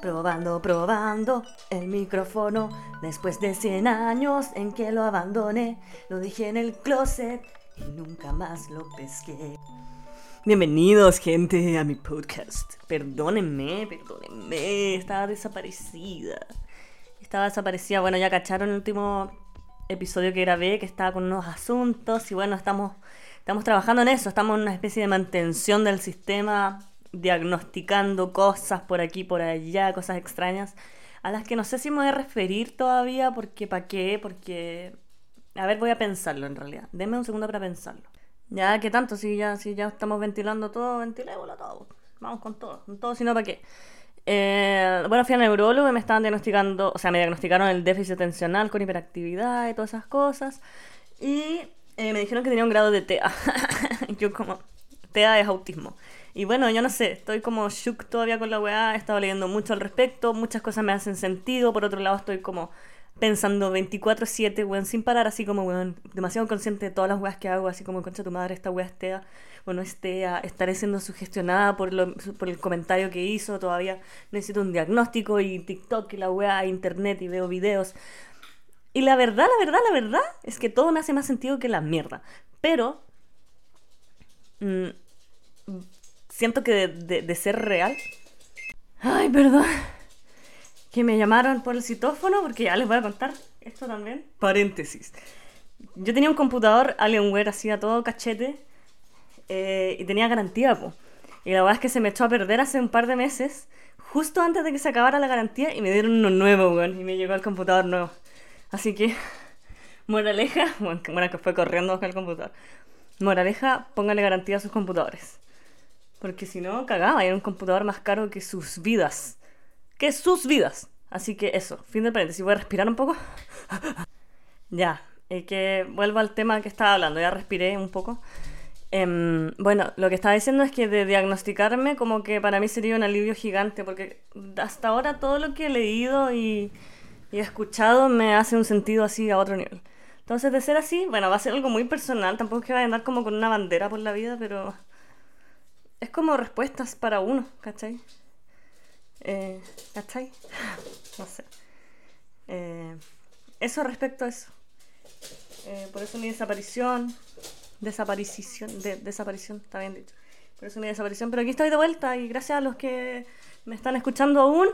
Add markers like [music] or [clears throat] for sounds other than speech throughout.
Probando, probando el micrófono. Después de 100 años en que lo abandoné, lo dejé en el closet y nunca más lo pesqué. Bienvenidos, gente, a mi podcast. Perdónenme, perdónenme, estaba desaparecida. Estaba desaparecida. Bueno, ya cacharon el último episodio que grabé, que estaba con unos asuntos y bueno, estamos, estamos trabajando en eso. Estamos en una especie de mantención del sistema diagnosticando cosas por aquí, por allá, cosas extrañas, a las que no sé si me voy a referir todavía, porque ¿para qué? Porque... A ver, voy a pensarlo en realidad. Denme un segundo para pensarlo. Ya, ¿qué tanto? Si ya, si ya estamos ventilando todo, ventilémoslo todo. Vamos con todo, con todo, si no, ¿para qué? Eh, bueno, fui a neurólogo y me estaban diagnosticando, o sea, me diagnosticaron el déficit atencional con hiperactividad y todas esas cosas. Y eh, me dijeron que tenía un grado de TEA. [laughs] Yo como, TEA es autismo. Y bueno, yo no sé, estoy como shook todavía con la weá, he estado leyendo mucho al respecto, muchas cosas me hacen sentido, por otro lado estoy como pensando 24/7, weón, sin parar, así como, weón, demasiado consciente de todas las weas que hago, así como, concha tu madre, esta wea es TEA, o no es TEA, estaré siendo sugestionada por, lo, por el comentario que hizo, todavía necesito un diagnóstico y TikTok y la wea, internet y veo videos. Y la verdad, la verdad, la verdad es que todo me hace más sentido que la mierda. Pero... Mmm, siento que de, ser real. Ay, perdón. Que me llamaron por el citófono, porque ya les voy a contar esto también. Paréntesis. Yo tenía un computador Alienware, hacía todo cachete, eh, y tenía garantía, po. Y la verdad es que se me echó a perder hace un par de meses, justo antes de que se acabara la garantía, y me dieron uno nuevo, weón, y me llegó el computador nuevo. Así que, [laughs] moraleja, [laughs] bueno, que fue corriendo con el computador. Moraleja, póngale garantía a sus computadores. Porque si no, cagaba, era un computador más caro que sus vidas. Que sus vidas. Así que eso, fin de paréntesis. Voy a respirar un poco. [laughs] ya, y que vuelvo al tema que estaba hablando. Ya respiré un poco. Em, bueno, lo que estaba diciendo es que de diagnosticarme como que para mí sería un alivio gigante, porque hasta ahora todo lo que he leído y, y, escuchado me hace un sentido así a otro nivel. Entonces, de ser así, bueno, va a ser algo muy personal, tampoco es que vaya a andar como con una bandera por la vida, pero es como respuestas para uno, ¿cachai? Eh, ¿Cachai? [laughs] No sé. Eh, eso respecto a eso. Eh, por eso mi desaparición. Desaparición. De, desaparición, está bien dicho. Por eso mi desaparición. Pero aquí estoy de vuelta y gracias a los que me están escuchando aún.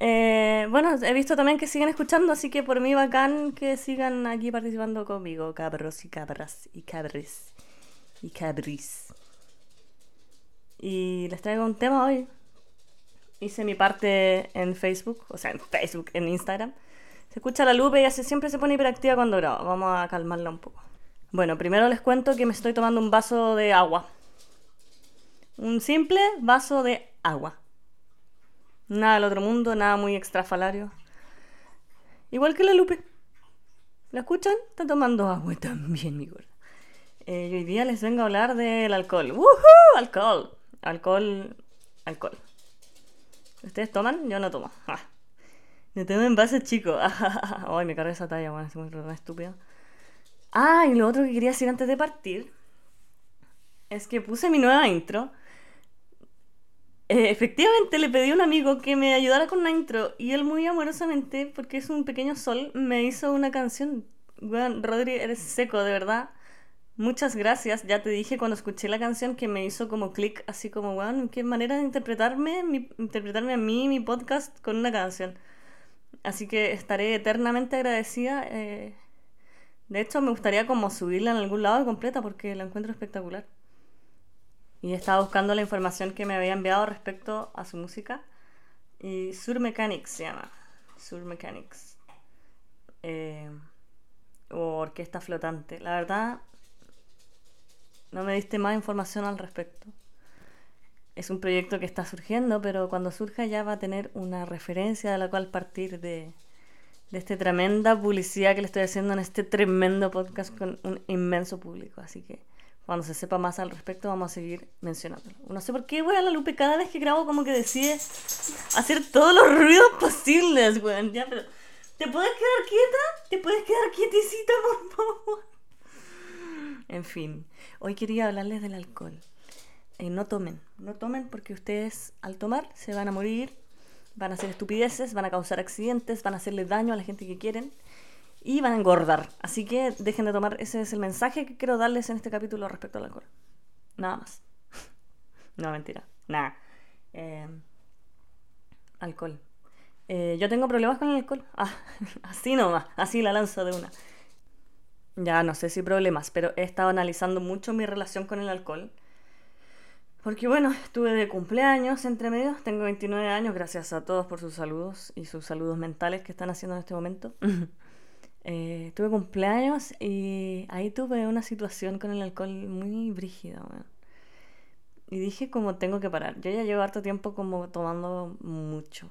bueno, he visto también que siguen escuchando, así que por mí bacán que sigan aquí participando conmigo, cabros y cabras y cabres y cabris. Y les traigo un tema hoy. Hice mi parte en Facebook, o sea, en Facebook, en Instagram. Se escucha la Lupe y hace, siempre se pone hiperactiva cuando grabo. Vamos a calmarla un poco. Bueno, primero les cuento que me estoy tomando un vaso de agua. Un simple vaso de agua. Nada del otro mundo, nada muy extrafalario. Igual que la Lupe. ¿La escuchan? Está tomando agua también, mi gorda. Eh, hoy día les vengo a hablar del alcohol. ¡Woohoo! Alcohol. Alcohol. Alcohol. ¿Ustedes toman? Yo no tomo. Ah. Me tomo en vasos chicos. [laughs] Ay, me cargué esa talla, bueno, es muy estúpido. Ah, y lo otro que quería decir antes de partir es que puse mi nueva intro. Eh, efectivamente le pedí a un amigo que me ayudara con una intro y él muy amorosamente, porque es un pequeño sol, me hizo una canción. Bueno, Rodri, eres seco, de verdad. Muchas gracias. Ya te dije cuando escuché la canción que me hizo como clic, así como, bueno, qué manera de interpretarme, interpretarme a mí, mi podcast, con una canción. Así que estaré eternamente agradecida. Eh, de hecho, me gustaría como subirla en algún lado completa porque la encuentro espectacular. Y estaba buscando la información que me había enviado respecto a su música. Y Sur Mechanics se llama. Sur Mechanics. Eh, o Orquesta Flotante. La verdad, no me diste más información al respecto. Es un proyecto que está surgiendo, pero cuando surja ya va a tener una referencia de la cual partir de, de esta tremenda publicidad que le estoy haciendo en este tremendo podcast con un inmenso público. Así que cuando se sepa más al respecto vamos a seguir mencionándolo. No sé por qué, a la Lupe cada vez que grabo como que decide hacer todos los ruidos posibles, weón. Ya, pero... ¿Te puedes quedar quieta? ¿Te puedes quedar quietecita, por favor? En fin, hoy quería hablarles del alcohol. Eh, no tomen, no tomen porque ustedes al tomar se van a morir van a hacer estupideces, van a causar accidentes, van a hacerle daño a la gente que quieren y van a engordar. Así que dejen de tomar, ese es el mensaje que quiero darles en este capítulo respecto al alcohol. Nada más. [laughs] no, mentira. Nada. Eh, alcohol. Eh, yo tengo problemas con el alcohol. [laughs] Ah, así nomás, así la lanzo de una. Ya no sé si problemas, pero he estado analizando mucho mi relación con el alcohol. Porque bueno, estuve de cumpleaños entre medio, tengo 29 años, gracias a todos por sus saludos y sus saludos mentales que están haciendo en este momento. [laughs] eh, tuve cumpleaños y ahí tuve una situación con el alcohol muy brígida. Y dije como tengo que parar. Yo ya llevo harto tiempo como tomando mucho.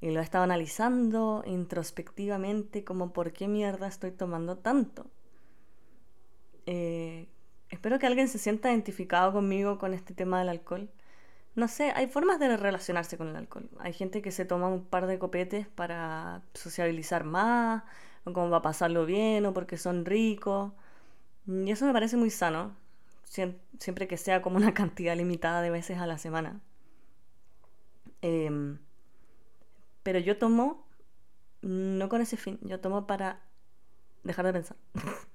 Y lo he estado analizando introspectivamente como por qué mierda estoy tomando tanto. Eh, espero que alguien se sienta identificado conmigo con este tema del alcohol. No sé, hay formas de relacionarse con el alcohol. Hay gente que se toma un par de copetes para sociabilizar más, o como va a pasarlo bien, o porque son ricos. Y eso me parece muy sano, siempre que sea como una [laughs] cantidad limitada de veces a la semana. Eh, pero yo tomo, no con ese fin, yo tomo para dejar de pensar. [laughs]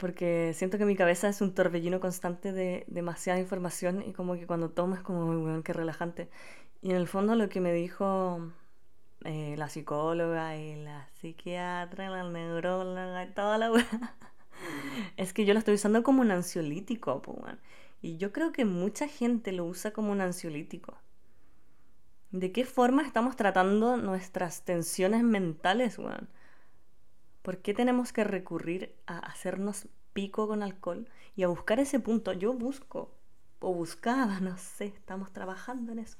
Porque siento que mi cabeza es un torbellino constante de demasiada información y como que cuando tomo es como bueno, qué relajante. Y en el fondo lo que me dijo eh, la psicóloga y la psiquiatra, la neuróloga y toda la [laughs] es que yo lo estoy usando como un ansiolítico, y yo creo que mucha gente lo usa como un ansiolítico. ¿De qué forma estamos tratando nuestras tensiones mentales, weón? ¿Por qué tenemos que recurrir a hacernos pico con alcohol y a buscar ese punto? Yo busco, o buscaba, [laughs] no sé, estamos trabajando en eso.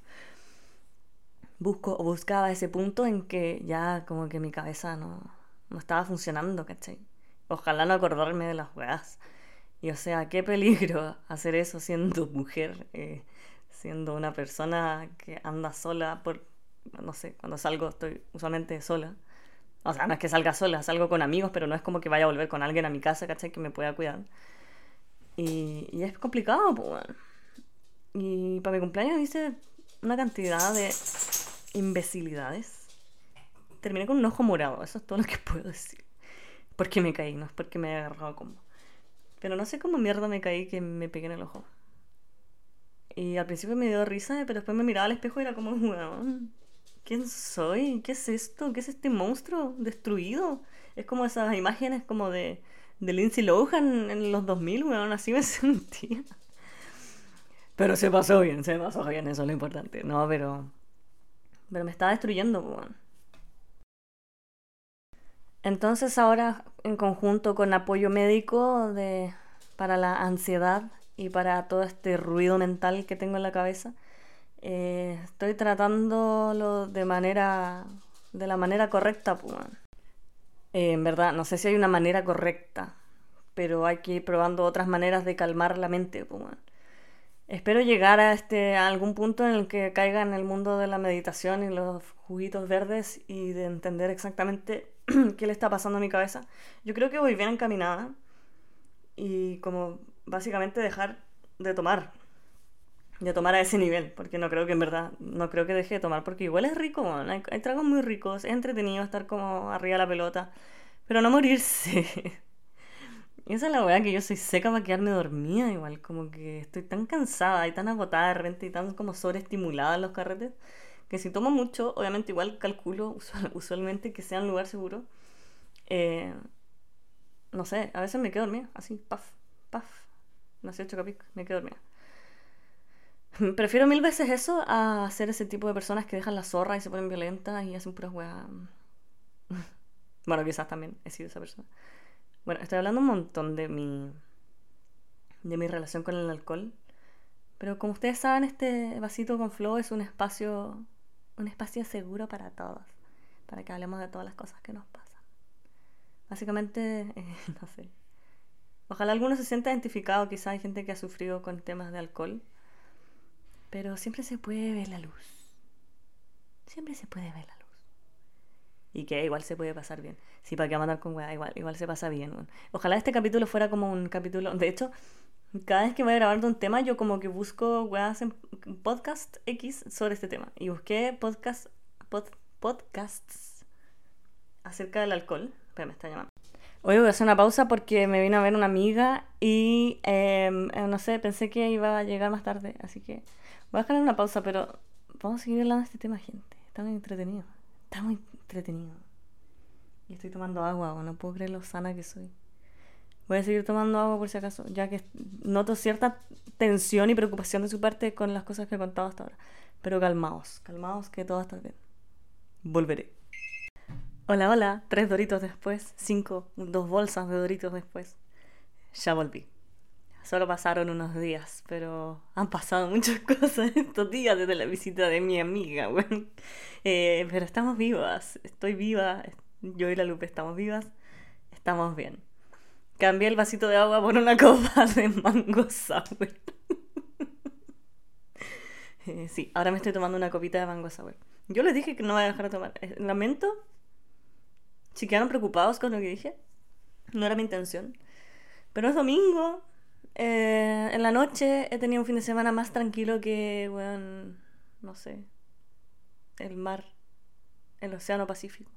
Busco o buscaba ese punto en que ya como que mi cabeza no, no estaba funcionando, ¿cachai? Ojalá no acordarme de las weas. Y o sea, qué peligro [laughs] hacer eso siendo mujer. Eh, siendo una persona que anda sola por, no sé, cuando salgo estoy usualmente sola. O sea, no es que salga sola, salgo con amigos, pero no es como que vaya a volver con alguien a mi casa, ¿cachai? Que me pueda cuidar. Y, y es complicado, pues, bueno. Y para mi cumpleaños hice una cantidad de imbecilidades. Terminé con un ojo morado, eso es todo lo que [laughs] puedo decir. Porque me caí, no es porque me he agarrado como. Pero no sé cómo mierda me caí que me pegué en el ojo. Y al principio me dio risa, pero después me miraba al espejo y era como, weón, ¿quién soy? ¿Qué es esto? ¿Qué es este monstruo destruido? Es como esas imágenes como de, de Lindsay Lohan en los 2000, weón, así me [laughs] sentía. Pero se pasó bien, se pasó bien, eso es lo importante. No, pero... Pero me estaba destruyendo, weón. Entonces ahora, en conjunto con apoyo médico de, para la ansiedad y para todo este ruido mental que tengo en la cabeza, eh, estoy tratándolo de manera de la manera correcta pues, eh, en verdad no sé si hay una manera correcta pero hay que ir probando otras maneras de calmar la mente pues, espero llegar a este a algún punto en el que caiga en el mundo de la meditación y los juguitos verdes y de entender exactamente [clears throat] qué le está pasando a mi cabeza. Yo creo que voy bien encaminada y como básicamente dejar de tomar. De tomar a ese nivel, porque no creo que en verdad, no creo que deje de tomar, porque igual es rico, hay, hay, tragos muy ricos, es entretenido estar como arriba de la pelota, pero no morirse. [laughs] Esa es la weá que yo soy seca para quedarme dormida igual, como que estoy tan cansada y tan agotada de repente y tan como sobreestimulada en los carretes, que si tomo mucho, obviamente igual calculo [laughs] usualmente que sea un lugar seguro. Eh, no sé, a veces me quedo dormida, así, paf, paf, nací Chocapic, me quedo dormida. [laughs] Prefiero mil veces eso a ser ese tipo de personas que dejan la zorra y se ponen violentas y hacen puras weas. [laughs] bueno, quizás también he sido esa persona. Bueno, estoy hablando un montón de mi. de mi relación con el alcohol. Pero como ustedes saben, este vasito con flow es un espacio. un espacio seguro para todos. Para que hablemos de todas las cosas que nos pasan. Básicamente, [laughs] eh, no sé, Ojalá alguno se sienta identificado, quizá hay gente que ha sufrido con temas de alcohol, pero siempre se puede ver la luz. Siempre se puede ver la luz. Y que igual se puede pasar bien. Sí, para qué mandar con weá, igual, igual se pasa bien. Ojalá este capítulo fuera como un capítulo. De hecho, cada vez que voy a grabar de un tema, yo como que busco weas en podcast X sobre este tema. Y busqué podcast, podcasts acerca del alcohol. Pero me está llamando. Hoy voy a hacer una pausa porque me vino a ver una amiga y em, eh, no sé, pensé que iba a llegar más tarde. Así que voy a dejar una pausa, pero vamos a seguir hablando de este tema, gente. Está muy entretenido. Está muy entretenido. Y estoy tomando agua, no puedo creer lo sana que soy. Voy a seguir tomando agua por si acaso, ya que noto cierta tensión y preocupación de su parte con las cosas que he contado hasta ahora. Pero calmaos, calmaos que todo está bien. Volveré. Hola, hola, tres doritos después, cinco, dos bolsas de doritos después. Ya volví. Solo pasaron unos días, pero han pasado muchas [laughs] cosas estos días desde la visita de mi amiga, güey. Eh, pero estamos vivas, estoy viva, yo y la Lupe estamos vivas, estamos bien. Cambié el vasito de agua por una [laughs] copa de mango sour. [laughs] Eh, sí, ahora me estoy tomando una copita de mango sour. Yo les dije que no voy a dejar de tomar. Eh, lamento. Si quedaron preocupados con lo que dije. No era mi intención. Pero es domingo. Eh, en la noche he tenido un fin de semana más tranquilo que, bueno, no sé, el mar, el océano Pacífico.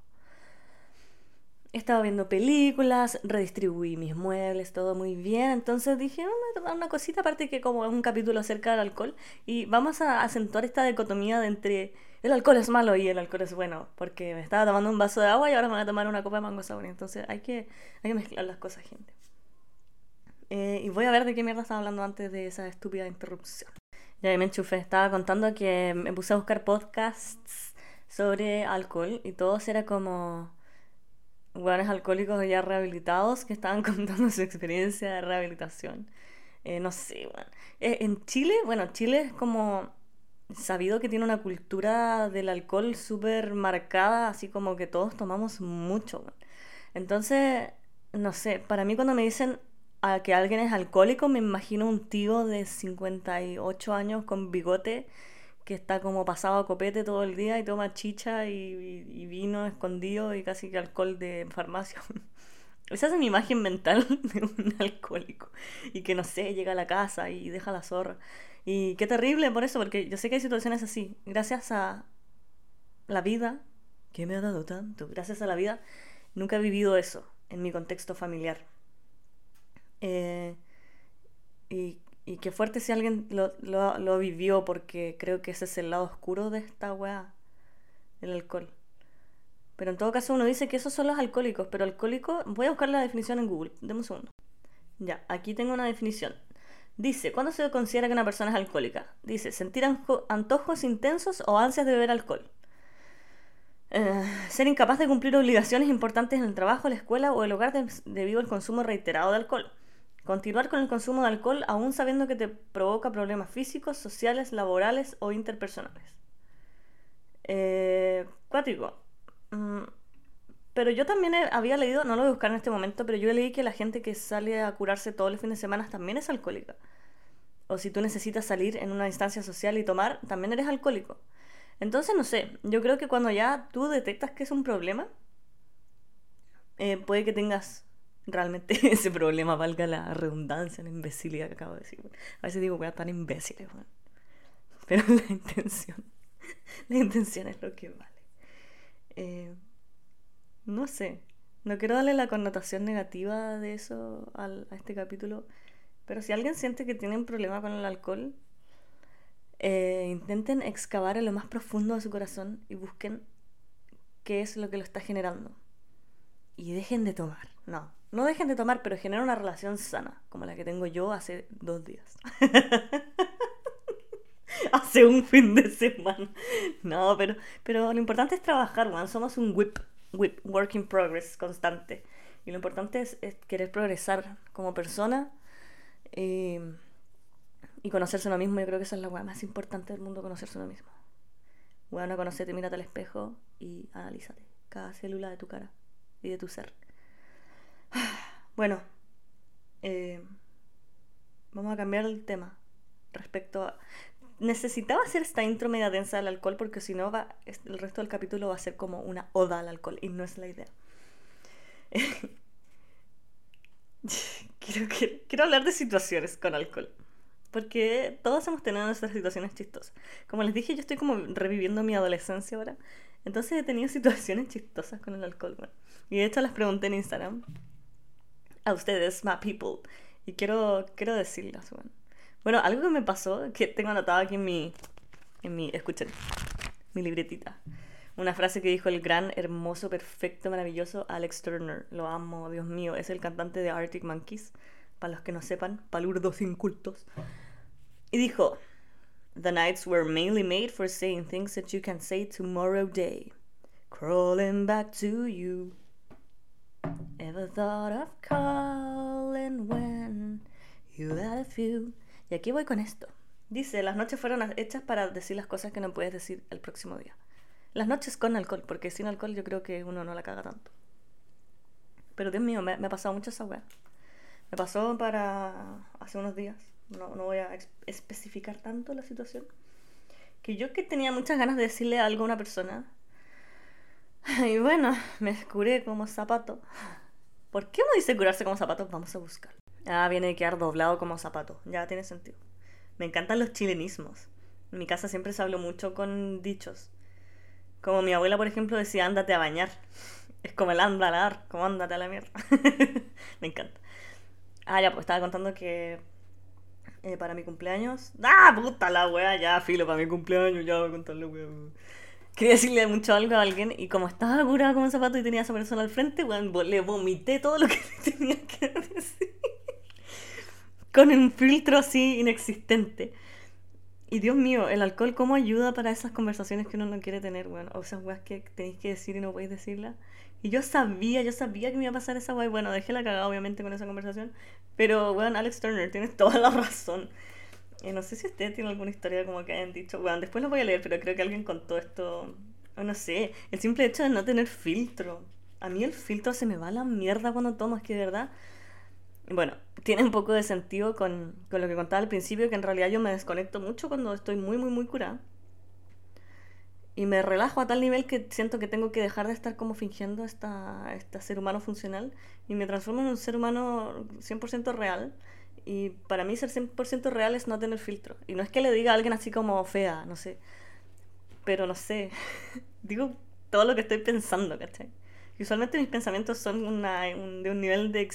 He estado viendo películas, redistribuí mis muebles, todo muy bien. Entonces dije, vamos a tomar una cosita, aparte que como es un capítulo acerca del alcohol. Y vamos a acentuar esta dicotomía de entre el alcohol es malo y el alcohol es bueno. Porque me estaba tomando un vaso de agua y ahora me voy a tomar una copa de mango sour. Entonces hay que, hay que mezclar las cosas, gente. Eh, y voy a ver de qué mierda estaba hablando antes de esa estúpida interrupción. Ya me enchufé, estaba contando que me puse a buscar podcasts sobre alcohol y todos era como hueones alcohólicos ya rehabilitados que estaban [laughs] contando su experiencia de rehabilitación. Eh, no sé, bueno. Eh, en Chile, bueno, Chile es como sabido que tiene una cultura del alcohol súper marcada, así como que todos tomamos mucho. Entonces, no sé, para mí cuando me dicen a que alguien es alcohólico, me imagino un tío de 58 años con bigote que está como pasado a copete todo el día y toma chicha y, vino escondido y casi que alcohol de farmacia. [laughs] Esa es mi imagen mental [laughs] de un alcohólico. Y que no sé, llega a la casa y deja la zorra. Y qué terrible por eso, porque yo sé que hay situaciones así. Gracias a la vida, que me ha dado tanto, gracias a la vida, nunca he vivido eso en mi contexto familiar. Eh, y y qué fuerte si alguien lo, lo, vivió, porque creo que ese es el lado oscuro de esta weá, el alcohol. Pero en todo caso uno dice que esos son los alcohólicos, pero alcohólico, voy a buscar la definición en Google, deme un segundo. Ya, aquí tengo una definición. Dice, ¿cuándo se considera que una persona es alcohólica? Dice, sentir antojos intensos o ansias de beber alcohol. Eh, ser incapaz de cumplir obligaciones importantes en el trabajo, la escuela o el hogar debido al consumo reiterado de alcohol. Continuar con el consumo de alcohol aún sabiendo que te provoca problemas físicos, sociales, laborales o interpersonales. Eh, cuático. Mm, pero yo también había leído, no lo voy a buscar en este momento, pero yo leí que la gente que sale a curarse todos los fines de semana también es alcohólica. O si tú necesitas salir en una instancia social y tomar, también eres alcohólico. Entonces, no sé, yo creo que cuando ya tú detectas que es un problema, eh, puede que tengas realmente [laughs] ese problema, valga la redundancia, la imbecilidad que acabo de decir. A veces digo, voy a estar imbéciles, Pero [laughs] la intención, la intención es lo que vale. Eh, no sé, no quiero darle la connotación negativa de eso a este capítulo, pero si alguien siente que tiene un problema con el alcohol, eh, intenten excavar en lo más profundo de su corazón y busquen qué es lo que lo está generando. Y dejen de tomar. No, no dejen de tomar, pero genera una relación sana, como la que tengo yo hace dos días. [laughs] hace un fin de semana. No, pero, pero lo importante es trabajar, man. Somos un whip, whip, work in progress constante. Y lo importante es, querer progresar como persona y, y conocerse uno mismo. Yo creo que esa es la weá más importante del mundo, conocerse uno mismo. Bueno, conocerte, mírate al espejo y analízate cada célula de tu cara y de tu ser. [sighs] Bueno, eh, vamos a cambiar el tema respecto a... Necesitaba hacer esta intro media densa del alcohol porque si no va, el resto del capítulo va a ser como una oda al alcohol y no es la idea. [laughs] quiero, quiero, hablar de situaciones con alcohol. Porque todos hemos tenido nuestras situaciones chistosas. Como les dije, yo estoy como reviviendo mi adolescencia ahora. Entonces he tenido [laughs] situaciones chistosas con el alcohol. Y de hecho las pregunté en Instagram a ustedes, my people. Y quiero, quiero decirlas, bueno. Bueno, algo que me pasó, que tengo anotado aquí en mi, en mi, escuchen, mi libretita. Una frase que dijo el gran, hermoso, perfecto, maravilloso Alex Turner. Lo amo, Dios mío. Es el cantante de Arctic Monkeys. Para los que no sepan, palurdos incultos. Y dijo, The nights were mainly made for saying things that you can say tomorrow day. Crawling back to you. Ever thought of calling when you had a few? Y aquí voy con esto. Dice, las noches fueron hechas para decir las cosas que no puedes decir el próximo día. Las noches con alcohol, porque sin alcohol yo creo que uno no la caga tanto. Pero Dios mío, me, ha pasado mucho esa weá. Me pasó para hace unos días. No, no voy a especificar tanto la situación. Que yo que tenía muchas ganas de decirle algo a una persona. [laughs] Y bueno, me curé como zapato. ¿Por qué uno dice curarse como zapato? Vamos a buscar. Ah, viene de quedar doblado como zapato. Ya tiene sentido. Me encantan los chilenismos. En mi casa siempre se habló mucho con dichos. Como mi abuela, por ejemplo, decía, ándate a bañar. Es como el andalar, como ándate a la mierda. [laughs] Me encanta. Ah, ya, pues estaba contando que eh, para mi cumpleaños. ¡Ah, puta la wea! Ya, filo, para mi cumpleaños, ya voy a contarle, wea. Quería decirle mucho algo a alguien y como estaba curada con un zapato y tenía a esa persona al frente, weón, le vomité todo lo que [laughs] tenía que decir. con un filtro así inexistente. Y Dios mío, el alcohol, ¿cómo ayuda para esas conversaciones que uno no quiere tener, weón? O esas weas que tenéis que decir y no podéis decirlas. Y yo sabía, yo sabía que me iba a pasar esa wea. bueno, dejé la cagada, obviamente, con esa conversación. Pero, weón, Alex Turner, tienes toda la [laughs] razón. Y no sé si usted tiene alguna historia como que hayan dicho, weón, después lo voy a leer, pero creo que alguien contó esto. O no sé, el simple hecho de no tener filtro. A mí el filtro se me va a la mierda cuando tomo, es que de verdad bueno, tiene un poco de sentido con, con, lo que contaba al principio, que en realidad yo me desconecto mucho cuando estoy muy, muy, muy curada. Y me relajo a tal nivel que siento que tengo que dejar de estar como fingiendo esta, este ser humano funcional y me transformo en un ser humano 100% real. Y para mí ser 100% real es no tener filtro. Y no es que le diga a alguien así como fea, no sé. Pero no sé. [laughs] Digo todo lo que estoy pensando, ¿cachai? usualmente mis pensamientos son una, de un nivel de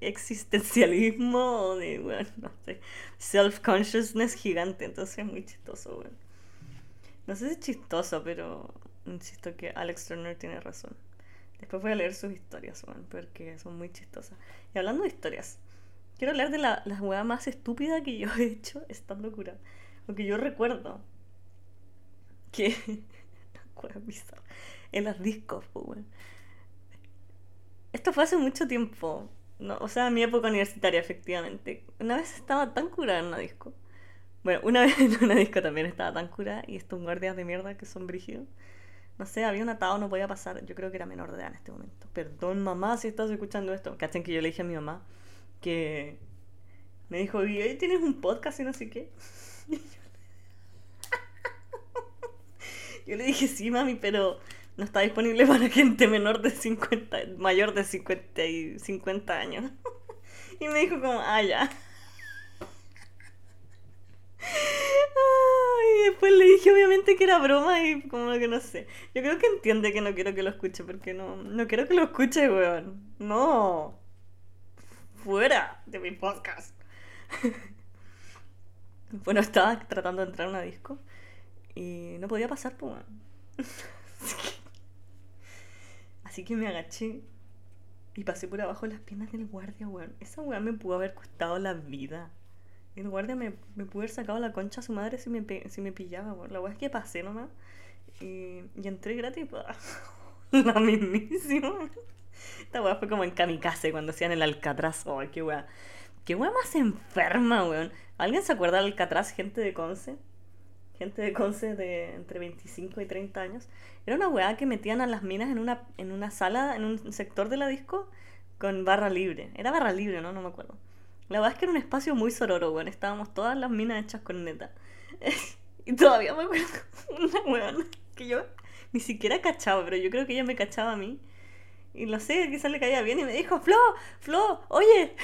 existencialismo o de, bueno, no sé, self-consciousness gigante. Entonces es muy chistoso, bueno. No sé si es chistoso, pero insisto que Alex Turner tiene razón. Después voy a leer sus historias, bueno, porque son muy chistosas. Y hablando de historias, quiero hablar de la, la más estúpida que yo he hecho estando curada. Porque yo recuerdo que... [laughs] en las discos, pues, esto fue hace mucho tiempo. No, o sea, en mi época universitaria, efectivamente. Una vez estaba tan curada en una disco. Bueno, una [laughs] vez en una disco también estaba tan curada y estos guardias de mierda que son brígidos. No sé, había un atado, no podía pasar. Yo creo que era menor de edad en este momento. Perdón, mamá, si estás escuchando esto. Cachen que yo le dije a mi mamá que me dijo, y tienes un podcast y no sé qué. yo le dije, sí, mami, pero no está disponible para gente menor de 50, mayor de 50 y 50 años. y me dijo como, ah, ya. y después le dije obviamente que era broma y como que no sé. Yo creo que entiende que no quiero que lo escuche porque no, no quiero que lo escuche, weón. No. Fuera de mi podcast. [laughs] bueno, estaba tratando de entrar a una disco y no podía pasar, pues, [laughs] Así que me agaché y pasé por abajo las piernas del guardia, weón. Esa weón me pudo haber costado la vida. El guardia me, me pudo haber sacado la concha a su madre si me, si me pillaba, weón. La weón es que pasé nomás. Y, y entré gratis. [laughs] la mismísima. Esta weón fue como en kamikaze cuando hacían el Alcatraz. Ay, qué weón. Qué weón más enferma, weón. ¿Alguien se acuerda del Alcatraz, gente de Conce? gente de Conce de entre 25 y 30 años. Era una weá que metían a las minas en una, en una sala, en un sector de la disco, con barra libre. Era barra libre, ¿no? No me acuerdo. La verdad es que era un espacio muy sororo, weón. Estábamos todas las minas hechas con neta. [laughs] y todavía me acuerdo [laughs] una weá que yo ni siquiera cachaba, pero yo creo que ella me cachaba a mí. Y lo sé, quizás le caía bien y me dijo, Flo, Flo, oye,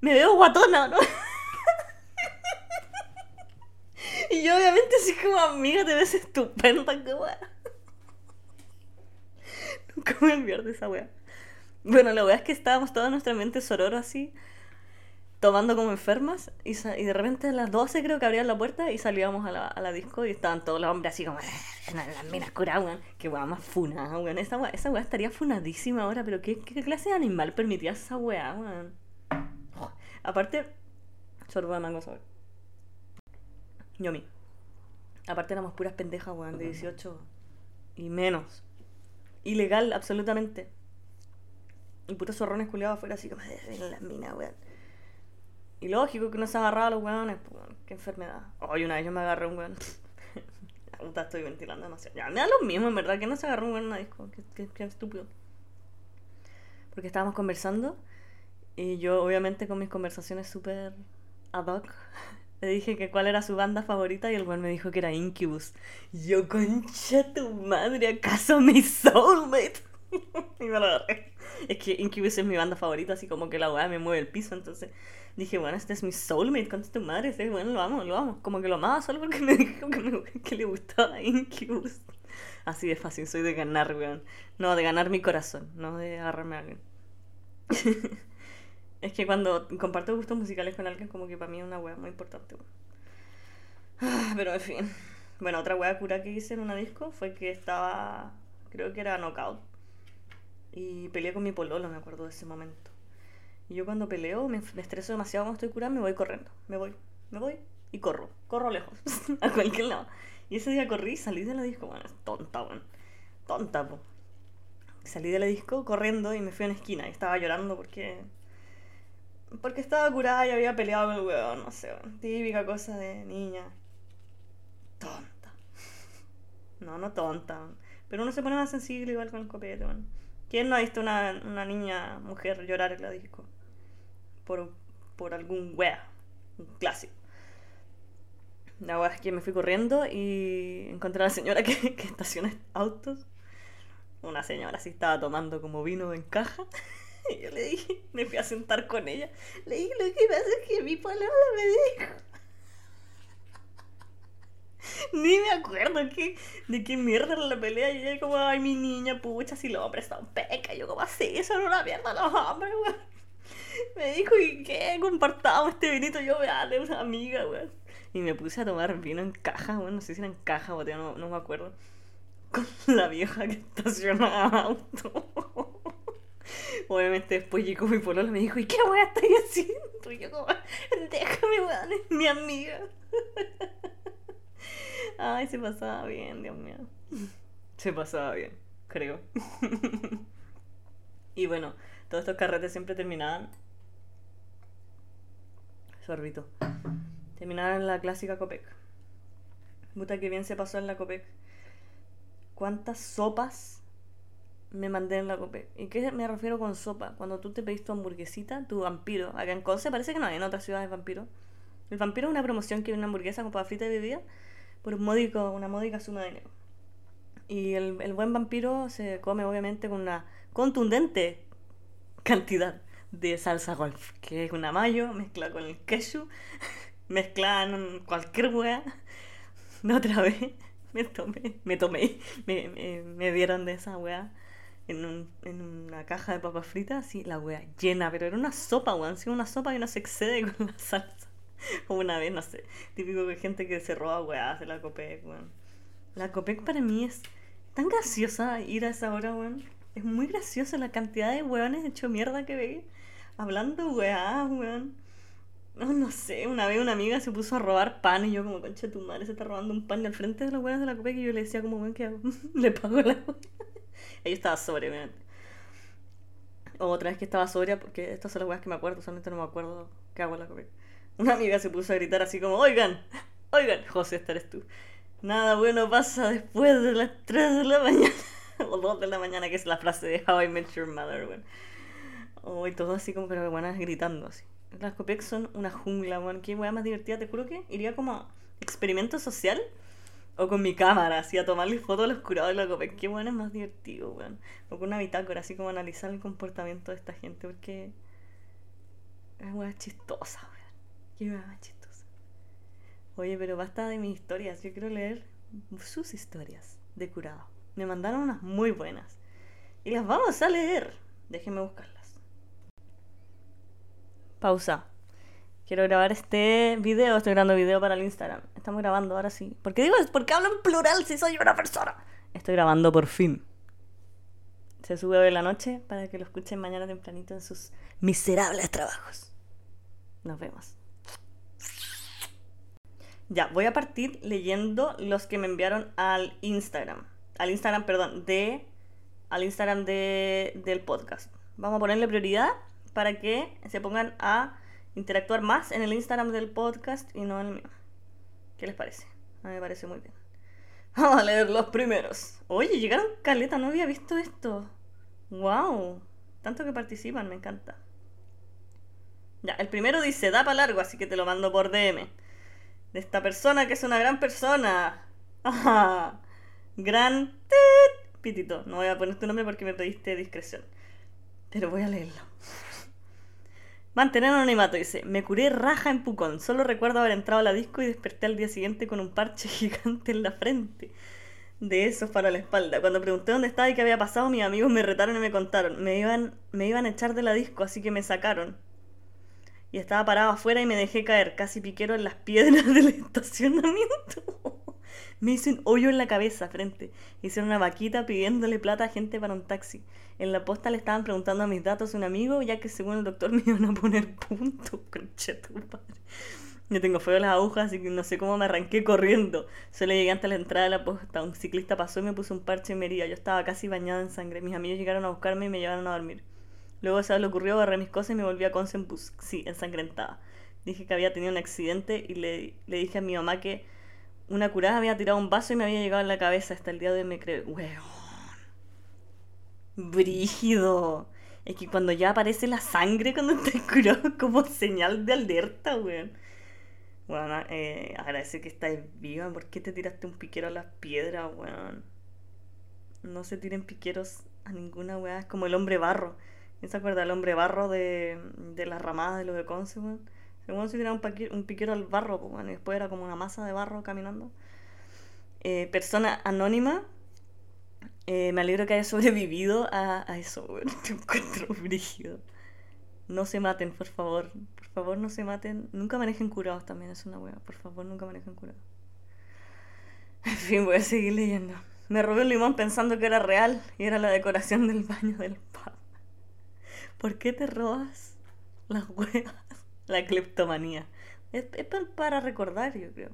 me veo guatona, ¿no? [laughs] y yo obviamente así como, amiga, te ves estupenda, qué wea. [laughs] Nunca me olvido de esa wea. Bueno, la wea es que estábamos toda nuestra mente sororo así, tomando como enfermas, y, y, de repente a las 12 creo que abrían la puerta y salíamos a la, a la disco y estaban todos los hombres así como, las minas curadas, weón. Qué wea más funa, weón. Esa wea, esa estaría funadísima ahora, pero ¿qué, qué clase de animal permitía esa wea, weón? Aparte, sorbo de mango sobre. Yomi. Aparte éramos puras pendejas, weón, de 18 y menos. Ilegal, absolutamente. Y putos zorrones culiados afuera así como en las minas, weón. Y lógico que no se agarraba a los weones, pues, qué enfermedad. Hoy una vez yo me agarré un weón. [laughs] La puta estoy ventilando demasiado. Ya, me da lo mismo, en verdad, que no se agarró un weón en una disco. Qué, qué estúpido. Porque estábamos conversando y yo, obviamente, con mis conversaciones súper ad hoc, [laughs] le dije que cuál era su banda favorita y el güey me dijo que era Incubus. yo, concha tu madre, ¿acaso mi soulmate? [laughs] y me lo agarré. Es que Incubus es mi banda favorita, así como que la weá me mueve el piso, entonces dije, bueno, este es mi soulmate, concha tu madre, este, bueno, lo amo, lo amo. Como que lo amaba solo porque [laughs] me dijo que, me, que le gustaba Incubus. Así de fácil, soy de ganar, weón. No, de ganar mi corazón, no de agarrarme a alguien. [laughs] Es que cuando comparto gustos musicales con alguien, como que para mí es una wea muy importante. Ah, pero en fin. Bueno, otra wea cura que hice en una disco fue que estaba, creo que era knockout. Y peleé con mi pololo, me acuerdo de ese momento. Y yo cuando peleo, me, estreso demasiado cuando estoy curada, me voy corriendo. Me voy, me voy y corro. Corro lejos, [laughs] a cualquier lado. Y ese día corrí salí de la disco. Bueno, tonta, bueno. Tonta, po. Salí de la disco corriendo y me fui a una esquina y estaba llorando porque porque estaba curada y había peleado con el weón, no sé, típica cosa de niña. Tonta. [laughs] No, no tonta. Pero uno se pone más sensible igual con el copete, weón. ¿Quién no ha visto una, una niña, mujer, llorar en la disco? Por, por algún wea. Un clásico. La wea es que me fui corriendo y encontré a la señora que, [laughs] que estaciona autos. Una señora así estaba tomando como vino en caja. [laughs] Y yo le dije, me fui a sentar con ella. Le dije, lo que pasa es que mi palabra me dijo. [laughs] Ni me acuerdo que, de qué mierda la pelea. Y ella como, ay, mi niña, pucha, si los hombres están peca. Yo como, así, era una mierda los hombres, weón. [laughs] Me dijo, ¿y qué? Compartamos este vinito. Yo, dale, una amiga, weón. Y me puse a tomar vino en caja, weón. No sé si era en caja o no, no me acuerdo. [laughs] Con la vieja que estacionaba auto. [laughs] Obviamente después llegó mi pololo y me dijo, ¿y qué a estar haciendo? Y yo como, déjame, weón, es mi amiga. Ay, se pasaba bien, Dios mío. Se pasaba bien, creo. y bueno, todos estos carretes siempre terminaban... Sorbito. Terminaban en la clásica Copec. Puta que bien se pasó en la Copec. ¿Cuántas sopas me mandé en la cope. ¿Y qué me refiero con sopa? Cuando tú te pedís tu hamburguesita, tu vampiro. Acá en Conce parece que no hay en otras ciudades vampiro. El vampiro es una promoción que viene una hamburguesa con papa frita y bebida por un módico, una módica suma de dinero. Y el, el buen vampiro se come obviamente con una contundente cantidad de salsa golf, que es una mayo mezclada con el queso, [laughs] mezclada en cualquier hueá. De otra [laughs] vez me tomé, me tomé, me, me, me dieron de esa hueá en, un, en una caja de papas fritas, así la wea llena, pero era una sopa, weón, sí, una sopa y no se excede [laughs] con la salsa. Como una vez, no sé, típico de gente que se roba weá de la Copec. La Copec para mí es tan graciosa ir a esa hora, weón. Es muy graciosa la cantidad de weones hecho mierda que ve hablando weá, weón. No, no sé, una vez una amiga se puso a robar pan y yo como, concha tu madre, se está robando un pan al frente de los weones de la Copec y yo le decía como, weón, ¿qué hago? [laughs] le pago la [laughs] ella estaba sobria, obviamente. Otra vez que estaba sobria, porque estas son las weas que me acuerdo, solamente no me acuerdo qué hago en la comida. Una amiga se puso a gritar así como, oigan, oigan, José, esta eres tú. Nada bueno pasa después de las 3 de la mañana. [laughs] [laughs] o 2 de la mañana, que es la frase de How I Met Your Mother, weón. Oh, y todo así como, pero buenas gritando así. Las Copex son una jungla, weón. Qué wea más divertida, te juro que iría como experimento social O con mi cámara, así a tomarle fotos a los curados de la copa. Qué bueno es más divertido, weón. O con una bitácora, así como analizar el comportamiento de esta gente, porque es una chistosa, weón. Qué más chistosa. Oye, pero basta de mis historias. Yo quiero leer sus historias de curado. Me mandaron unas muy buenas. Y las vamos a leer. Déjenme buscarlas. Pausa. Quiero grabar este video. Estoy grabando video para el Instagram. Estamos grabando ahora sí. ¿Por qué digo ¿Por qué hablo en plural si soy una persona? Estoy grabando por fin. Se sube hoy la noche para que lo escuchen mañana tempranito en sus miserables trabajos. Nos vemos. Ya, voy a partir leyendo los que me enviaron al Instagram. Al Instagram, perdón, de. Al Instagram de, del podcast. Vamos a ponerle prioridad para que se pongan a interactuar más en el Instagram del podcast y no en el mío. ¿Qué les parece? A mí me parece muy bien. [laughs] Vamos a leer los primeros. Oye, llegaron caleta, no había visto esto. ¡Wow! Tanto que participan, me encanta. Ya, el primero dice, da para largo, así que te lo mando por DM. De esta persona que es una gran persona. Ajá. [laughs] Gran pitito. No voy a poner tu nombre porque me pediste discreción. Pero voy a leerlo. [laughs] Mantener anonimato, dice. Me curé raja en Pucón. Solo recuerdo haber entrado a la disco y desperté al día siguiente con un parche [laughs] gigante en la frente. De esos para la espalda. Cuando pregunté dónde estaba y qué había pasado, mis amigos me retaron y me contaron. Me iban, me iban a echar de la disco, así que me sacaron. Y estaba parado afuera y me dejé caer, casi piquero en las piedras [laughs] del estacionamiento. Me hice un hoyo en la cabeza frente. Hice una vaquita pidiéndole plata a gente para un taxi. En la posta le estaban preguntando a mis datos a un amigo, ya que según el doctor me iban a poner punto. [laughs] Concha tu padre. Yo tengo feo las agujas, así que no sé cómo me arranqué corriendo. Solo llegué de la entrada de la posta. Un ciclista pasó y me puso un parche en mi herida. Yo estaba casi bañada en sangre. Mis amigos llegaron a buscarme y me llevaron a dormir. Luego se le ocurrió, agarré mis cosas y me volví a Conce Sí, ensangrentada. Dije que había tenido un accidente y le, le dije a mi mamá que una curada había tirado un vaso y me había llegado en la cabeza. Hasta el día de hoy me creo, weón. Brígido. Es que cuando ya aparece la sangre cuando te [laughs] curado, como señal de alerta, weón. Bueno, eh, agradece que estás viva. ¿Por qué te tiraste un piquero a las piedras, weón? No se tiren piqueros a ninguna weá. Es como el hombre barro. ¿Se acuerda el hombre barro de, de las ramadas de los de Conce, weón? Según se tiraba un, un piquero al barro, pues, y después era como una masa de barro caminando. Eh, persona anónima. Eh, me alegro que haya sobrevivido a, a eso, weón. [laughs] Te encuentro brígido. No se maten, por favor. Por favor, no se maten. Nunca manejen curados también, es una weá. Por favor, nunca manejen curados. [laughs] En fin, voy a seguir leyendo. Me robé un limón pensando que era real y era la decoración del baño del pub. ¿Por qué te robas las weas? La cleptomanía. Es, para recordar, yo creo.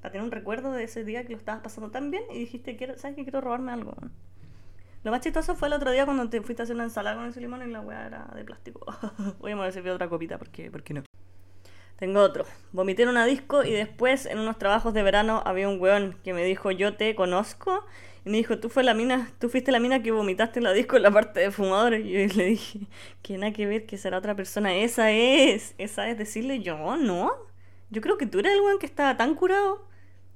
Para tener un recuerdo de ese día que lo estabas pasando tan bien y dijiste, quiero, ¿sabes que quiero robarme algo? Lo más chistoso fue el otro día cuando te fuiste a hacer una ensalada con ese limón y la weá era de plástico. [laughs] Voy a servir otra copita porque, porque no. Tengo otro. Vomité en una disco y después en unos trabajos de verano había un weón que me dijo, yo te conozco y me dijo, tú, fue la mina, tú fuiste la mina que vomitaste en la disco en la parte de fumadores. Y yo [laughs] le dije, que nada que ver, que será otra persona. Esa es, esa es decirle yo, ¿no? Yo creo que tú eres el weón que estaba tan curado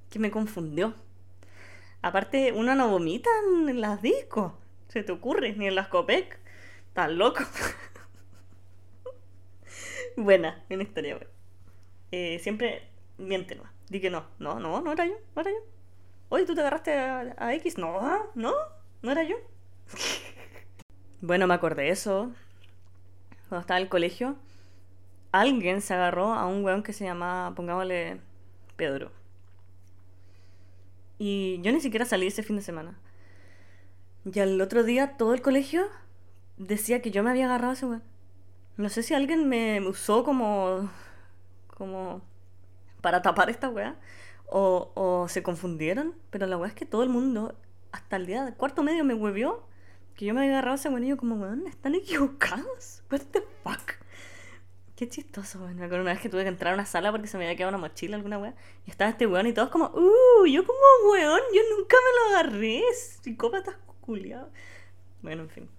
que me confundió. Aparte, uno no vomita en las discos. Se te ocurre, ni en las Copec. Estás loco. [laughs] buena, una historia buena. Eh, siempre miente, no. Di que no. No, no, no era yo, no era yo. Oye, ¿tú te agarraste a, X? No, no, no era yo. [laughs] bueno, me acordé eso. Cuando estaba en el colegio, alguien se agarró a un weón que se llamaba, pongámosle, Pedro. Y yo ni siquiera salí ese fin de semana. Y al otro día todo el colegio decía que yo me había agarrado a ese weón. No sé si alguien me usó como. como. para tapar esta weá. O, o se confundieron, pero la weá es que todo el mundo, hasta el día del cuarto medio, me huevió que yo me había agarrado ese weón como, weón, están equivocados. [laughs] What the fuck? Qué chistoso, weón. Me acuerdo una vez que tuve que entrar a una sala porque se me había quedado una mochila, alguna weá. Y estaba este weón y todos como, uh, yo como weón, yo nunca me lo agarré. Psicópatas culiados. Bueno, en fin.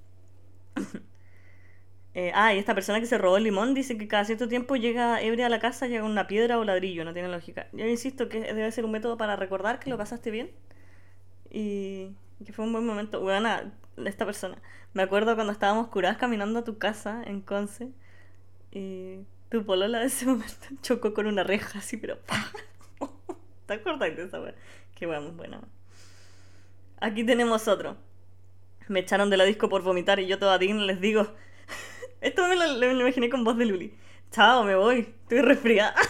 Eh, ah, y esta persona que se robó el limón dice que cada cierto tiempo llega ebria a la casa, llega una piedra o ladrillo, no tiene lógica. Yo insisto que debe ser un método para recordar que lo pasaste bien y que fue un buen momento. Buena, esta persona. Me acuerdo cuando estábamos curadas caminando a tu casa en Conce y tu polola de ese [laughs] momento chocó con una reja así, pero [laughs] ¿Te acuerdas de esa Qué buena, muy buena. Aquí tenemos otro. Me echaron de la disco por vomitar y yo todavía les digo esto me lo, imaginé con voz de Luli. Chao, me voy. Estoy resfriada. [laughs]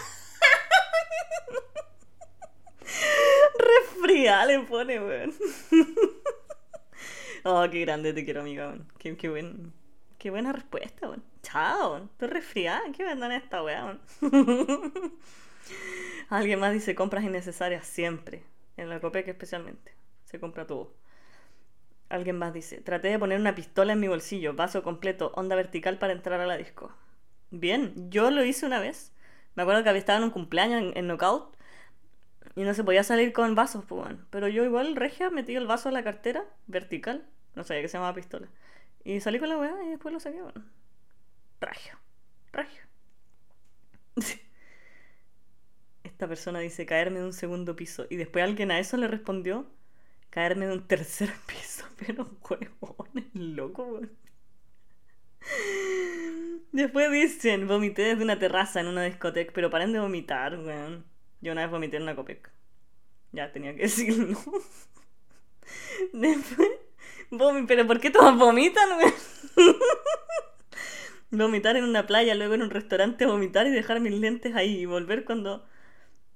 resfriada le pone, weón. [laughs] oh, qué grande te quiero, amiga, weón. Qué, qué, buen, qué buena respuesta, weón. Chao, estoy resfriada. ¿Qué en esta weón? [laughs] Alguien más dice compras innecesarias siempre. En la Copeca especialmente. Se compra todo. Alguien más dice, traté de poner una pistola en mi bolsillo, vaso completo, onda vertical para entrar a la disco. Bien, yo lo hice una vez. Me acuerdo que había estado en un cumpleaños en, Knockout y no se podía salir con vasos, pues Pero yo igual, regia, metí el vaso en la cartera, vertical, no sabía que se llamaba pistola. Y salí con la weá y después lo saqué, bueno. Ragio, ragio. [laughs] Esta persona dice caerme de un segundo piso y después alguien a eso le respondió caerme de un tercer [laughs] piso, pero huevón, es loco, weón. Después dicen, vomité desde una terraza en una discoteca, pero paren de vomitar, weón. Yo una vez vomité en una copec. Ya tenía que [laughs] decirlo. Después, pero ¿por qué todos vomitan, weón? [laughs] vomitar en una playa, luego en un restaurante vomitar y dejar mis lentes ahí y volver cuando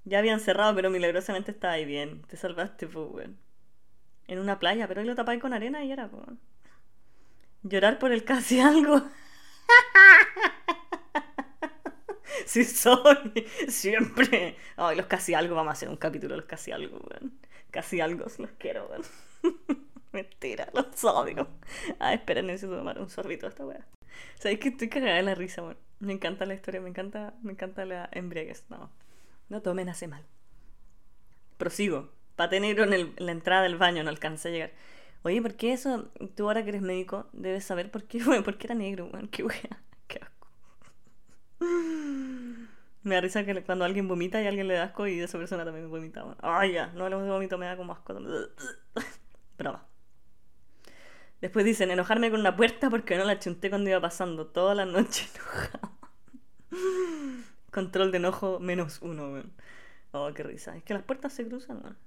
ya habían cerrado, pero milagrosamente estaba ahí bien. Te salvaste, pues, weón en una playa, pero hoy lo tapáis con arena y era como... Llorar por el casi algo. [laughs] sí soy, siempre. Ay, los casi algo, vamos a hacer un capítulo de los casi algo, weón. Casi algo, los quiero, weón. [laughs] Mentira, los odio. Ah, espera, necesito tomar un sorbito de esta weá. Sabéis que estoy cagada de la risa, weón. Me encanta la historia, me encanta, me encanta la embriaguez. No, no tomen, hace mal. Prosigo. Paté negro en, la entrada del baño, no alcancé a llegar. Oye, ¿por qué eso? Tú ahora que eres médico debes saber por qué, [laughs] por era negro, weón. Qué wea. [laughs] Qué asco. Me da risa que cuando alguien vomita y alguien le da asco y esa persona también vomita. Ay, ya, no hablemos de vómito, me da como asco. [laughs] Broma. Después dicen, enojarme con una puerta porque no la chunté cuando iba pasando. Toda la noche enojado. Control de enojo menos uno, weón. Oh, qué risa. Es que las puertas se cruzan, weón.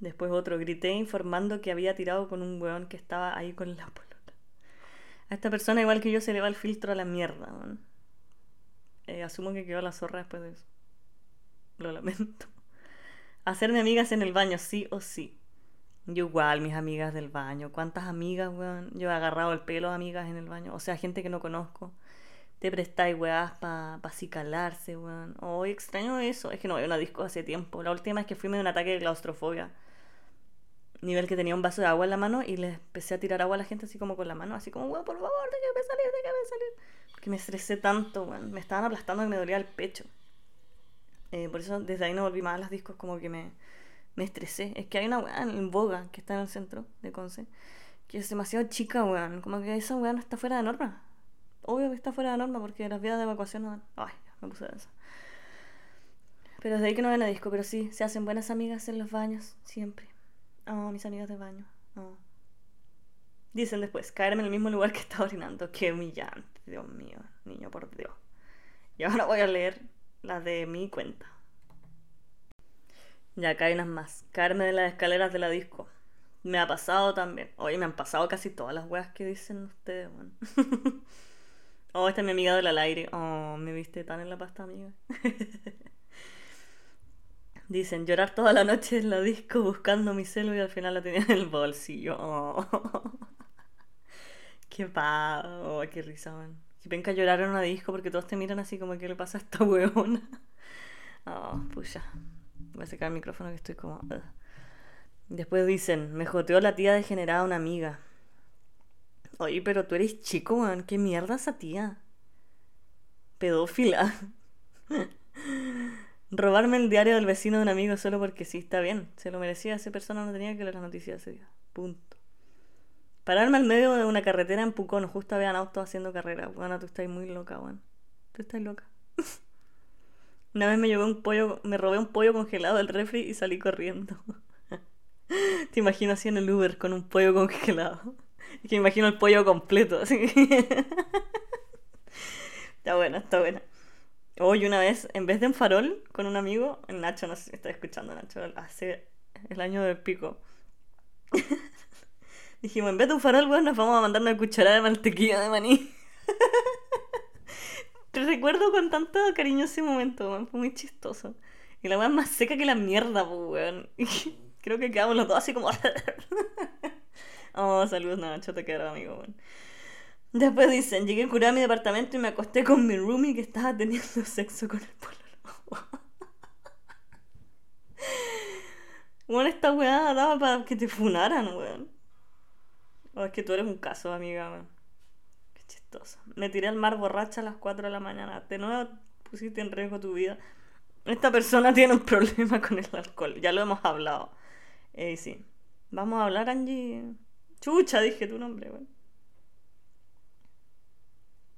Después otro, grité informando que había tirado con un weón que estaba ahí con la polota. A esta persona, igual que yo, se le va el filtro a la mierda. Eh, asumo que quedó la zorra después de eso. Lo lamento. Hacerme amigas en el baño, sí o sí. Yo igual, mis amigas del baño. ¿Cuántas amigas, weón? Yo he agarrado el pelo a amigas en el baño. O sea, gente que no conozco. Te prestáis, weás, para pa calarse, weón. Hoy extraño eso. Es que no a una disco hace tiempo. La última vez que fui me dio un ataque de claustrofobia nivel que tenía un vaso de agua en la mano y le empecé a tirar agua a la gente así como con la mano, así como, weón, por favor, déjame salir, déjame salir. Porque me estresé tanto, weón. Me estaban aplastando que me dolía el pecho. Eh, por eso desde ahí no volví más a las discos, como que me, me estresé. Es que hay una weón en Boga, que está en el centro de Conce, que es demasiado chica, weón. Como que esa weón está fuera de norma. Obvio que está fuera de norma porque las vías de evacuación no dan. Ay, me puse de eso. Pero desde ahí que no ven a disco, pero sí, se hacen buenas amigas en los baños, siempre. Oh, mis amigas de baño. Dicen después, caerme en el mismo lugar que estaba orinando. Qué humillante, Dios mío, niño, por Dios. Y ahora voy a leer las de mi cuenta. Ya acá unas más. Caerme de las escaleras de la disco. Me ha pasado también. Oye, me han pasado casi todas las weas que dicen ustedes, bueno. [laughs] oh, esta es mi amiga del al aire. Oh, me viste tan en la pasta, amiga. [laughs] Dicen, llorar toda la noche en la disco buscando mi celu y al final la tenía en el bolsillo. [laughs] Qué pa... Oh, qué risa, man. Que venga a llorar en una disco porque todos te miran así como, ¿qué le pasa a esta huevona? [laughs] Oh, pucha. Voy a sacar el micrófono que estoy como... Después dicen, me joteó la tía degenerada una amiga. Oye, pero tú eres chico, man. ¿Qué mierda esa tía? Pedófila. [laughs] Robarme el diario del vecino de un amigo solo porque sí, está bien. Se lo merecía, esa persona no tenía que leer las noticias ese día. Punto. Pararme al medio de una carretera en Pucón, justo habían autos haciendo carrera. Bueno, tú estás muy loca, weón. Tú estás loca. [laughs] Una vez me llevé un pollo, me robé un pollo congelado del refri y salí corriendo. [laughs] Te imagino así en el Uber con un pollo congelado. Es que me imagino el pollo completo. Así. [laughs] está buena, está buena. Hoy una vez, en vez de un farol con un amigo, Nacho, no si está escuchando Nacho, hace el año del pico. [laughs] Dijimos, en vez de un farol, bueno, nos vamos a mandar una cucharada de mantequilla de maní. [laughs] Te recuerdo con tanto cariño ese momento, Fue muy chistoso. Y la weá más seca que la mierda, pues, weón. [laughs] Creo que quedamos los dos así como. oh, saludos, Nacho, te quedará, amigo, weón. Después dicen, llegué a curar mi departamento y me acosté con mi roomie que estaba teniendo [laughs] sexo con el pololo. [laughs] bueno, esta weá daba para que te funaran, weón. O es que tú eres un caso, amiga, Qué chistoso. Me tiré al mar borracha a las 4 de la mañana. De nuevo pusiste en riesgo tu vida. Esta persona [laughs] tiene un problema con el alcohol. Ya lo hemos hablado. Eh, sí. Vamos a hablar, Angie. Chucha, dije tu nombre, weón.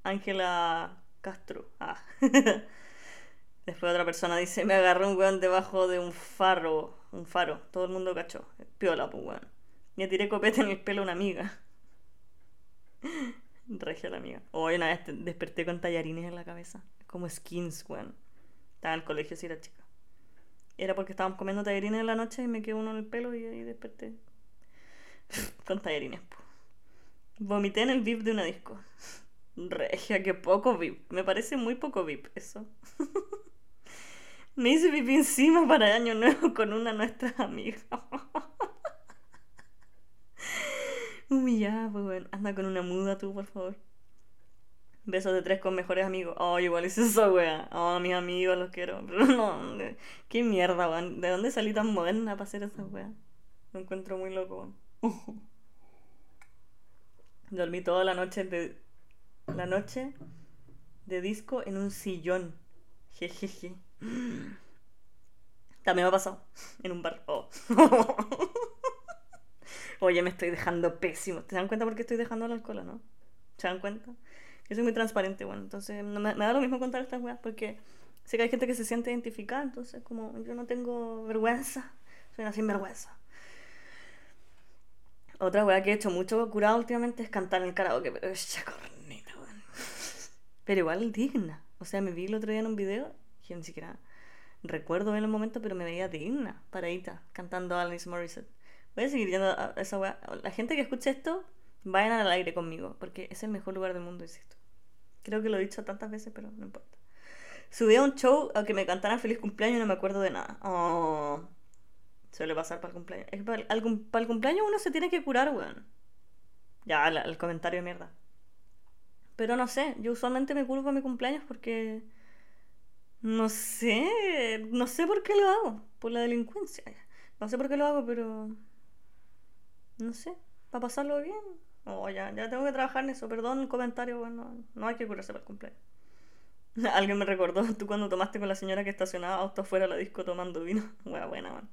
Ángela Castro. Ah. [laughs] Después otra persona dice, me agarré un weón debajo de un faro. Un faro. Todo el mundo cachó. Piola, pues weón. Me tiré copete en el pelo a una amiga. [laughs] Regia la amiga. Hoy una vez desperté con tallarines en la cabeza. Como skins, weón. Estaba en el colegio si era chica. Era porque estábamos comiendo tallarines en la noche y me quedó uno en el pelo y ahí desperté. [laughs] con tallarines, Vomité en el VIP de una disco. Regia, que poco VIP. Me parece muy poco VIP eso. [laughs] Me hice pipí encima para año nuevo con una de nuestras amigas. [laughs] Humillada, pues. Anda con una muda tú, por favor. Besos de tres con mejores amigos. Oh, igual es eso, wea. Oh, mis amigos, los quiero. [laughs] Pero no, qué mierda, weón. ¿De dónde salí tan moderna para hacer esa wea? Me encuentro muy loco, weón. Dormí toda la noche de la noche de disco en un sillón. Jejeje. También me ha pasado en un bar. Oh. [laughs] Oye, me estoy dejando pésimo. ¿Te dan cuenta por qué estoy dejando el alcohol, no? ¿Se dan cuenta? Yo soy muy transparente, bueno. Entonces, me, me, da lo mismo contar estas weas porque sé que hay gente que se siente identificada. Entonces, como yo no tengo vergüenza, soy una sinvergüenza. Otra wea que he hecho mucho curado últimamente es cantar en el karaoke, pero es pero igual digna. O sea, me vi el otro día en un video, que ni siquiera recuerdo en el momento, pero me veía digna, paradita, cantando Alanis Morissette. Voy a seguir yendo a esa weá. La gente que escuche esto, vayan al aire conmigo, porque es el mejor lugar del mundo, insisto. Creo que lo he dicho tantas veces, pero no importa. Subí a un show a que me cantaran feliz cumpleaños y no me acuerdo de nada. Oh, suele pasar para el cumpleaños. para, el, cumpleaños uno se tiene que curar, weón. Ya, el comentario de mierda. Pero no sé, yo usualmente me culpo a mi cumpleaños porque... No sé, no sé por qué lo hago, por la delincuencia. No sé por qué lo hago, pero... No sé, para pasarlo bien. Oh, ya, ya tengo que trabajar en eso, perdón el comentario, bueno, no hay que curarse para el cumpleaños. [laughs] Alguien me recordó, tú cuando tomaste con la señora que estacionaba auto fuera la disco tomando vino. [laughs] Buena, buena, man.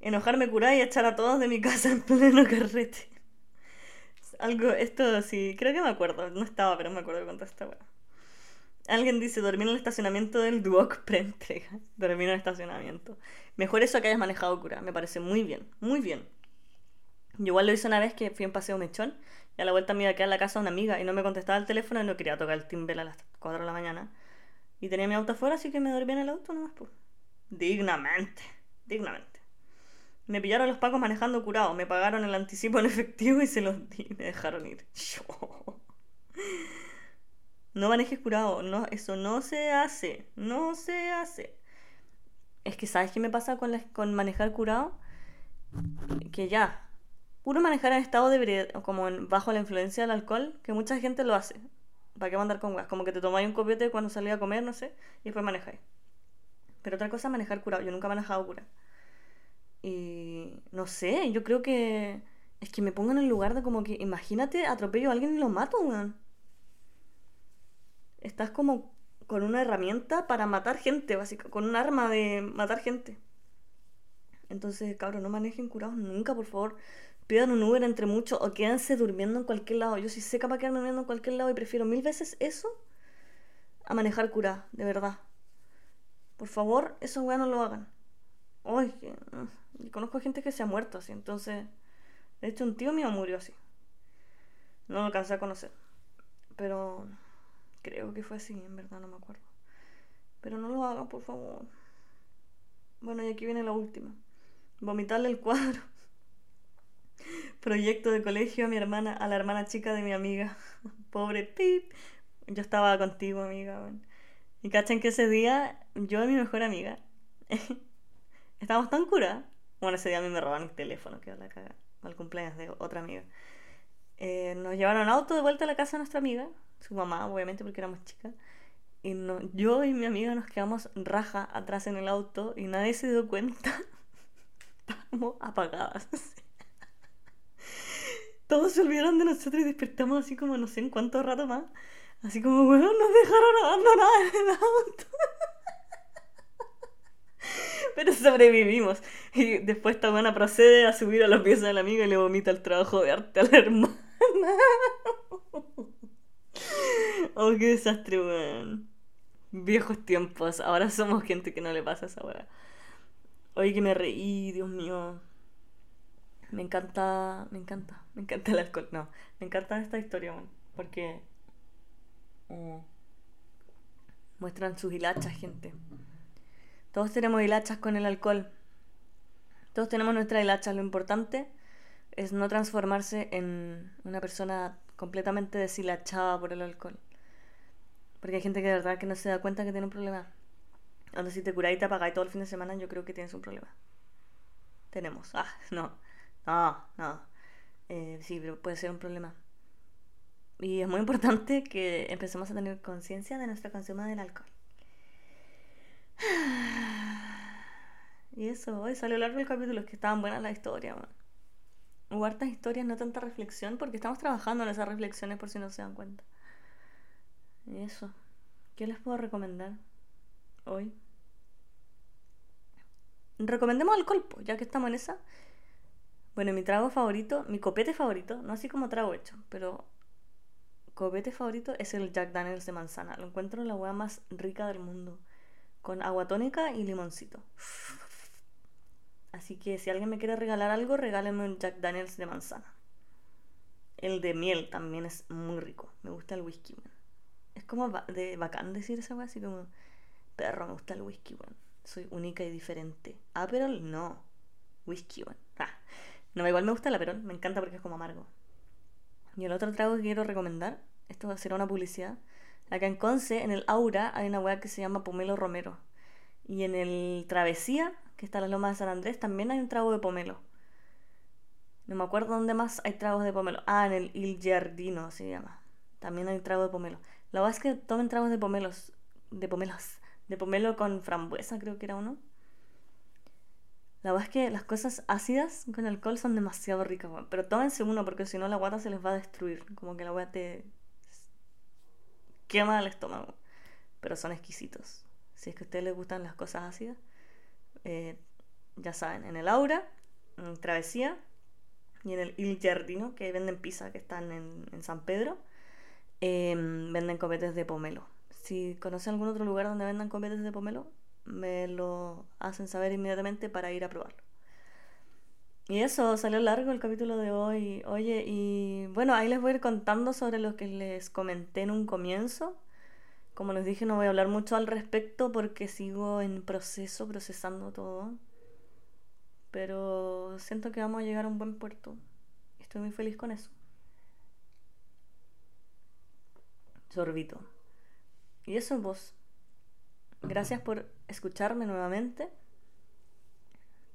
Enojarme, curar y echar a todos de mi casa en pleno carrete. Algo, esto sí, creo que me acuerdo. No estaba, pero me acuerdo esta weá. Alguien dice, dormir en el estacionamiento del Duoc [laughs] pre-entrega. Dormir en el estacionamiento. Mejor eso que hayas manejado cura. Me parece muy bien, muy bien. Yo igual lo hice una vez que fui en paseo mechón y a la vuelta me iba a quedar en la casa de una amiga y no me contestaba el teléfono y no quería tocar el timbre a las 4 de la mañana. Y tenía mi auto afuera, así que me dormí en el auto nomás, pues. Dignamente, dignamente. Me pillaron los pacos manejando curado, me pagaron el anticipo en efectivo y se los di, me dejaron ir. [laughs] No manejes curado, no, eso no se hace, no se hace. Es que, ¿sabes qué me pasa con, con manejar curado? Que ya, puro manejar en estado de como bajo la influencia del alcohol, que mucha gente lo hace. ¿Para qué mandar con weas? Como que te tomáis un copete cuando salís a comer, no sé, y después manejáis. Pero otra cosa manejar curado. Yo nunca he manejado curado. Y no sé, yo creo que es que me pongan en el lugar de como que, imagínate, atropello a alguien y lo mato, weón. Estás como con una herramienta para matar gente, básicamente, con un arma de matar gente. Entonces, cabrón, no manejen curados nunca, por favor. pidan un Uber entre muchos o quédense durmiendo en cualquier lado. Yo sí sé capaz quedarme durmiendo en cualquier lado y prefiero mil veces eso a manejar cura, de verdad. Por favor, esos weas no lo hagan. Ay, mm, conozco gente que se ha muerto así, entonces. De hecho, un tío mío murió así. No lo alcancé a conocer. Pero creo que fue así, en verdad, no me acuerdo. Pero no lo hagan, por favor. Bueno, y aquí viene la última. Vomitarle el cuadro. [laughs] Proyecto de colegio a mi hermana, a la hermana chica de mi amiga. [laughs] Pobre Pip. Yo estaba contigo, amiga. Y cachen que ese día, yo y mi mejor amiga, [laughs] estábamos tan curadas. Bueno, ese día a mí me robaron el teléfono, que la caga. Al cumpleaños de otra amiga. Eh, nos llevaron auto de vuelta a la casa de nuestra amiga, su mamá, obviamente, porque éramos chicas. Y no, yo y mi amiga nos quedamos raja atrás en el auto y nadie se dio cuenta. [laughs] Estábamos apagadas. [laughs] Todos se olvidaron de nosotros y despertamos así como no sé en cuánto rato más. Así como, bueno, nos dejaron abandonadas en el auto. [laughs] Pero sobrevivimos. Y después esta buena procede a subir a los pies de la amiga y le vomita el trabajo de arte a la hermana. [laughs] oh, qué desastre, weón. Viejos tiempos. Ahora somos gente que no le pasa esa weá. Oye, que me reí, Dios mío. Me encanta, me encanta, me encanta el alcohol. No, me encanta esta historia, weón. Porque mm, muestran sus hilachas, gente. Todos tenemos hilachas con el alcohol. Todos tenemos nuestras hilachas. Lo importante es no transformarse en una persona completamente deshilachada por el alcohol. Porque hay gente que de verdad que no se da cuenta que tiene un problema. Cuando si te curáis y te apagáis todo el fin de semana, yo creo que tienes un problema. Tenemos. Ah, no. No, no. Eh, sí, pero puede ser un problema. Y es muy importante que empecemos a tener conciencia de nuestra consumo del alcohol. [sighs] Y eso, hoy salió largo el capítulo, es que estaban buenas las historias, Hubo hartas historias, no tanta reflexión, porque estamos trabajando en esas reflexiones por si no se dan cuenta. Y eso. ¿Qué les puedo recomendar hoy? Recomendemos el colpo, ya que estamos en esa. Bueno, mi trago favorito, mi copete favorito, no así como trago hecho, pero copete favorito es el Jack Daniels de manzana. Lo encuentro la hueá más rica del mundo con agua tónica y limoncito. Así que si alguien me quiere regalar algo, regálenme un Jack Daniels de manzana. El de miel también es muy rico. Me gusta el whisky, Es como de bacán decir esa así como, perro, me gusta el whisky, Soy única y diferente. Pero no. Whisky, bueno. Ah. No, igual me gusta el Aperol, me encanta porque es como amargo. Y el otro trago que quiero recomendar, esto va a ser una publicidad, Acá en Conce, en el Aura, hay una weá que se llama Pomelo Romero. Y en el Travesía, que está en la Loma de San Andrés, también hay un trago de pomelo. No me acuerdo dónde más hay tragos de pomelo. Ah, en el Il Giardino se llama. También hay trago de pomelo. La verdad es que tomen tragos de pomelos. De pomelos. De pomelo con frambuesa, creo que era uno. La verdad es que las cosas ácidas con alcohol son demasiado ricas, pero tómense uno porque si no la guata se les va a destruir. Como que la guata te, quema el estómago, pero son exquisitos. Si es que a ustedes les gustan las cosas ácidas, eh, ya saben, en el Aura, en Travesía y en el Il Giardino, que venden pizza, que están en, San Pedro, em, venden copetes de pomelo. Si conocen algún otro lugar donde vendan copetes de pomelo, me lo hacen saber inmediatamente para ir a probarlo. Y eso, salió largo el capítulo de hoy. Oye, y bueno, ahí les voy a ir contando sobre lo que les comenté en un comienzo. Como les dije, no voy a hablar mucho al respecto porque sigo en proceso, procesando todo. Pero siento que vamos a llegar a un buen puerto. Estoy muy feliz con eso. Sorbito. Y eso vos. Gracias por escucharme nuevamente.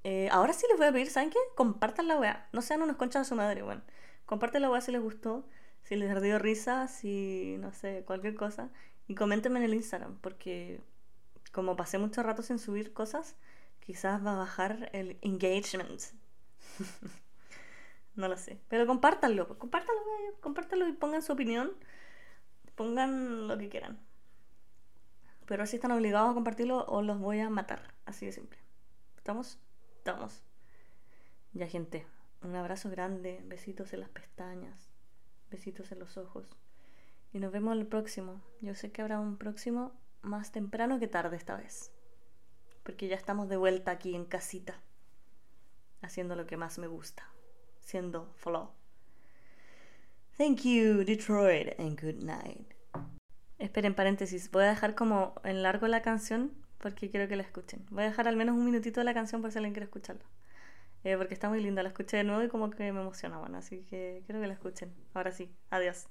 Eh, ahora sí les voy a pedir, ¿saben qué? Compartan la weá. No sean unos conchas de su madre, bueno. Compartan la weá si les gustó, si les dio risa, si no sé, cualquier cosa. Y coméntenme en el Instagram, porque como pasé mucho rato sin subir cosas, quizás va a bajar el engagement. [laughs] no lo sé. Pero compártanlo, compártanlo, compártanlo y pongan su opinión. Pongan lo que quieran. Pero si están obligados a compartirlo o los voy a matar. Así de simple. ¿Estamos? Estamos. Ya, gente. Un abrazo grande, besitos en las pestañas, besitos en los ojos. Y nos vemos el próximo. Yo sé que habrá un próximo más temprano que tarde esta vez. Porque ya estamos de vuelta aquí en casita. Haciendo lo que más me gusta. Siendo flow. Thank you, Detroit, and good night. Esperen, paréntesis. Voy a dejar como en largo la canción porque quiero que la escuchen. Voy a dejar al menos un minutito de la canción por si alguien quiere escucharla. Eh, porque está muy linda. La escuché de nuevo y como que me emociona. Así que quiero que la escuchen. Ahora sí. Adiós.